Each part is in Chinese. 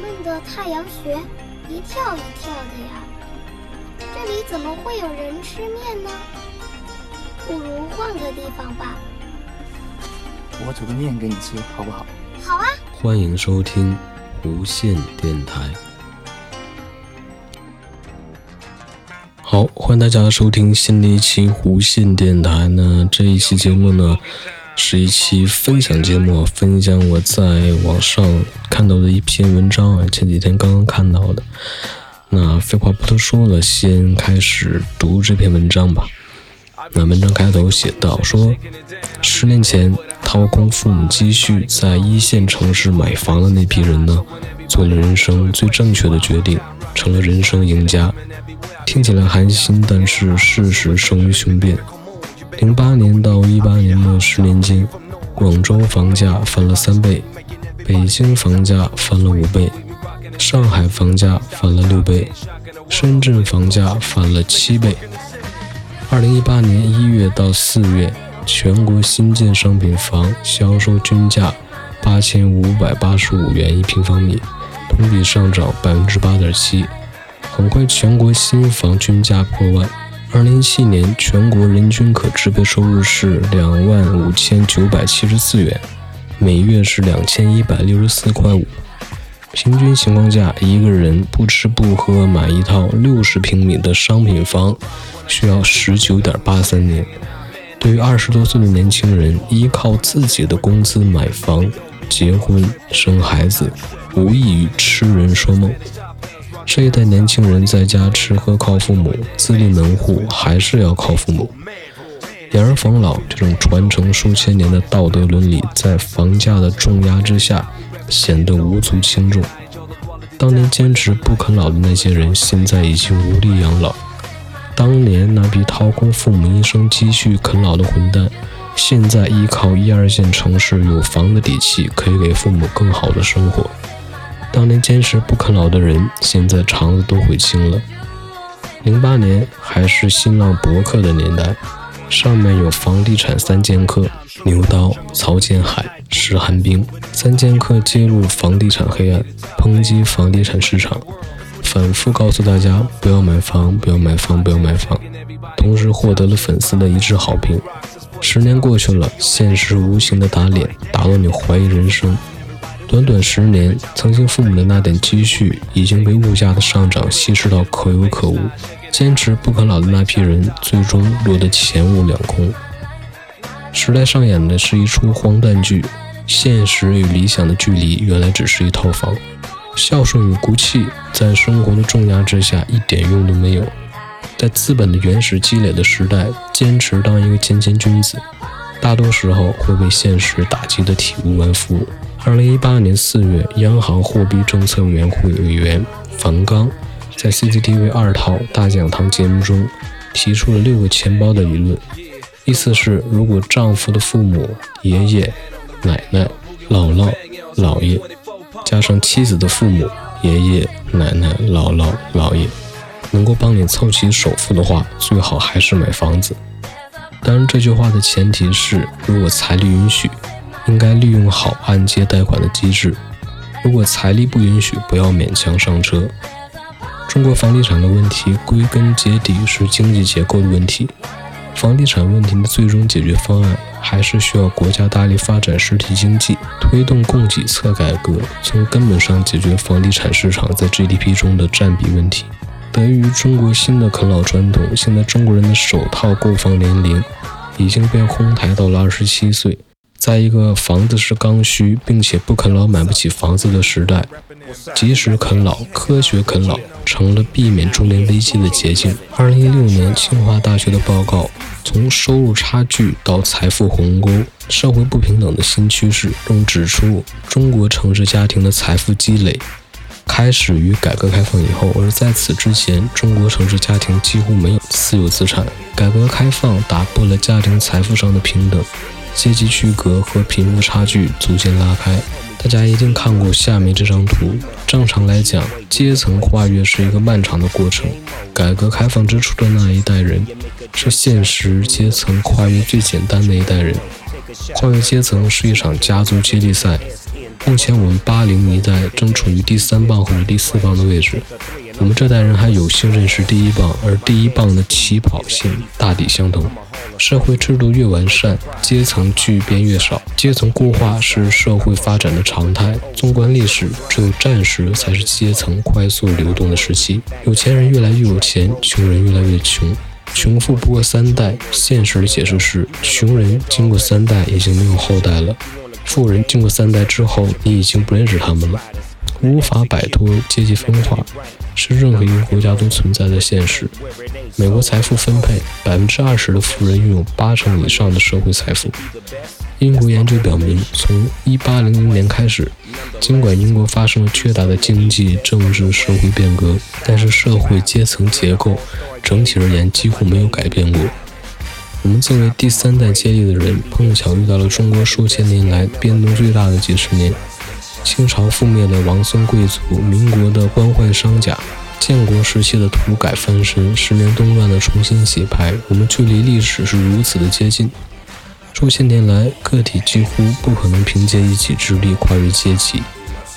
们的太阳穴一跳一跳的呀，这里怎么会有人吃面呢？不如换个地方吧。我煮个面给你吃，好不好？好啊。欢迎收听无线电台。好，欢迎大家收听新的一期无线电台呢。这一期节目呢，是一期分享节目，分享我在网上看到的一篇文章啊，前几天刚刚看到的。那废话不多说了，先开始读这篇文章吧。那文章开头写道：说十年前掏空父母积蓄在一线城市买房的那批人呢，做了人生最正确的决定，成了人生赢家。听起来寒心，但是事实胜于雄辩。零八年到一八年的十年间，广州房价翻了三倍，北京房价翻了五倍，上海房价翻了六倍，深圳房价翻了七倍。二零一八年一月到四月，全国新建商品房销售均价八千五百八十五元一平方米，同比上涨百分之八点七。很快，全国新房均价破万。二零一七年，全国人均可支配收入是两万五千九百七十四元，每月是两千一百六十四块五。平均情况下，一个人不吃不喝买一套六十平米的商品房。需要十九点八三年。对于二十多岁的年轻人，依靠自己的工资买房、结婚、生孩子，无异于痴人说梦。这一代年轻人在家吃喝靠父母，自立门户还是要靠父母。养儿防老这种传承数千年的道德伦理，在房价的重压之下，显得无足轻重。当年坚持不啃老的那些人，现在已经无力养老。当年那批掏空父母一生积蓄啃老的混蛋，现在依靠一二线城市有房的底气，可以给父母更好的生活。当年坚持不啃老的人，现在肠子都悔青了。零八年还是新浪博客的年代，上面有房地产三剑客牛刀、曹建海、石寒冰，三剑客揭露房地产黑暗，抨击房地产市场。反复告诉大家不要买房，不要买房，不要买房，同时获得了粉丝的一致好评。十年过去了，现实无情的打脸，打到你怀疑人生。短短十年，曾经父母的那点积蓄已经被物价的上涨稀释到可有可无。坚持不啃老的那批人，最终落得钱物两空。时代上演的是一出荒诞剧，现实与理想的距离，原来只是一套房。孝顺与骨气，在生活的重压之下一点用都没有。在资本的原始积累的时代，坚持当一个谦谦君子，大多时候会被现实打击得体无完肤。二零一八年四月，央行货币政策委员会委员樊纲在 CCTV 二套大讲堂节目中提出了六个钱包的理论，意思是，如果丈夫的父母、爷爷、奶奶、姥姥、姥爷。加上妻子的父母、爷爷奶奶、姥姥姥爷，能够帮你凑齐首付的话，最好还是买房子。当然，这句话的前提是，如果财力允许，应该利用好按揭贷款的机制；如果财力不允许，不要勉强上车。中国房地产的问题，归根结底是经济结构的问题。房地产问题的最终解决方案，还是需要国家大力发展实体经济，推动供给侧改革，从根本上解决房地产市场在 GDP 中的占比问题。得益于中国新的啃老传统，现在中国人的首套购房年龄已经被哄抬到了二十七岁。在一个房子是刚需，并且不啃老买不起房子的时代，及时啃老、科学啃老成了避免中年危机的捷径。二零一六年清华大学的报告《从收入差距到财富鸿沟：社会不平等的新趋势》中指出，中国城市家庭的财富积累开始于改革开放以后，而在此之前，中国城市家庭几乎没有私有资产。改革开放打破了家庭财富上的平等。阶级区隔和贫富差距逐渐拉开。大家一定看过下面这张图。正常来讲，阶层跨越是一个漫长的过程。改革开放之初的那一代人，是现实阶层跨越最简单的一代人。跨越阶层是一场家族接力赛，目前我们八零一代正处于第三棒或者第四棒的位置，我们这代人还有幸认识第一棒，而第一棒的起跑线大抵相同。社会制度越完善，阶层巨变越少，阶层固化是社会发展的常态。纵观历史，只有战时才是阶层快速流动的时期，有钱人越来越有钱，穷人越来越穷，穷富不过三代。现实的解释是，穷人经过三代已经没有后代了。富人经过三代之后，你已经不认识他们了，无法摆脱阶级分化，是任何一个国家都存在的现实。美国财富分配，百分之二十的富人拥有八成以上的社会财富。英国研究表明，从一八零零年开始，尽管英国发生了巨大的经济、政治、社会变革，但是社会阶层结构整体而言几乎没有改变过。我们作为第三代接力的人，碰巧遇到了中国数千年来变动最大的几十年：清朝覆灭的王孙贵族，民国的官宦商贾，建国时期的土改翻身，十年动乱的重新洗牌。我们距离历史是如此的接近。数千年来，个体几乎不可能凭借一己之力跨越阶级。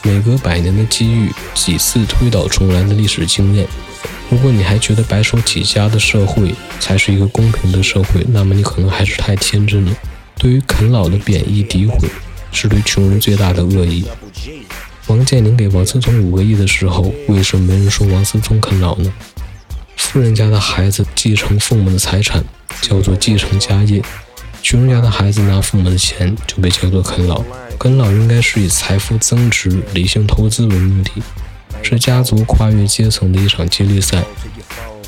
每隔百年的机遇，几次推倒重来的历史经验。如果你还觉得白手起家的社会才是一个公平的社会，那么你可能还是太天真了。对于啃老的贬义诋毁，是对穷人最大的恶意。王健林给王思聪五个亿的时候，为什么没人说王思聪啃老呢？富人家的孩子继承父母的财产，叫做继承家业；穷人家的孩子拿父母的钱，就被叫做啃老。啃老应该是以财富增值、理性投资为目的。是家族跨越阶层的一场接力赛。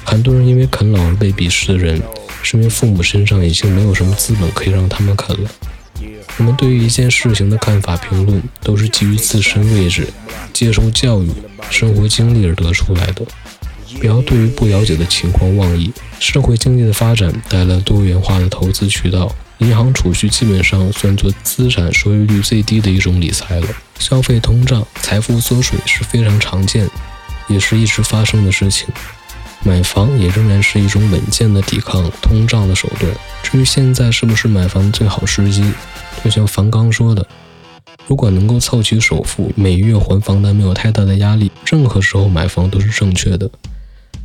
很多人因为啃老而被鄙视的人，是因为父母身上已经没有什么资本可以让他们啃了。我们对于一件事情的看法、评论，都是基于自身位置、接受教育、生活经历而得出来的。不要对于不了解的情况妄议。社会经济的发展带来多元化的投资渠道。银行储蓄基本上算作资产收益率最低的一种理财了。消费通胀、财富缩水是非常常见，也是一直发生的事情。买房也仍然是一种稳健的抵抗通胀的手段。至于现在是不是买房的最好时机，就像樊刚说的，如果能够凑齐首付，每月还房贷没有太大的压力，任何时候买房都是正确的。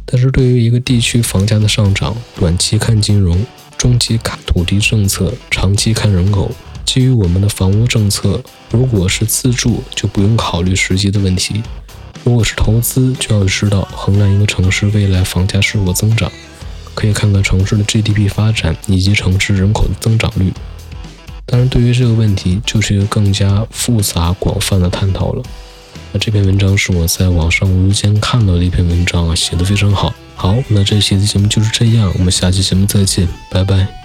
但是对于一个地区房价的上涨，短期看金融。中期看土地政策，长期看人口。基于我们的房屋政策，如果是自住，就不用考虑实际的问题；如果是投资，就要知道衡量一个城市未来房价是否增长，可以看看城市的 GDP 发展以及城市人口的增长率。当然，对于这个问题，就是一个更加复杂广泛的探讨了。那这篇文章是我在网上无意间看到的一篇文章啊，写的非常好。好，那这期的节目就是这样，我们下期节目再见，拜拜。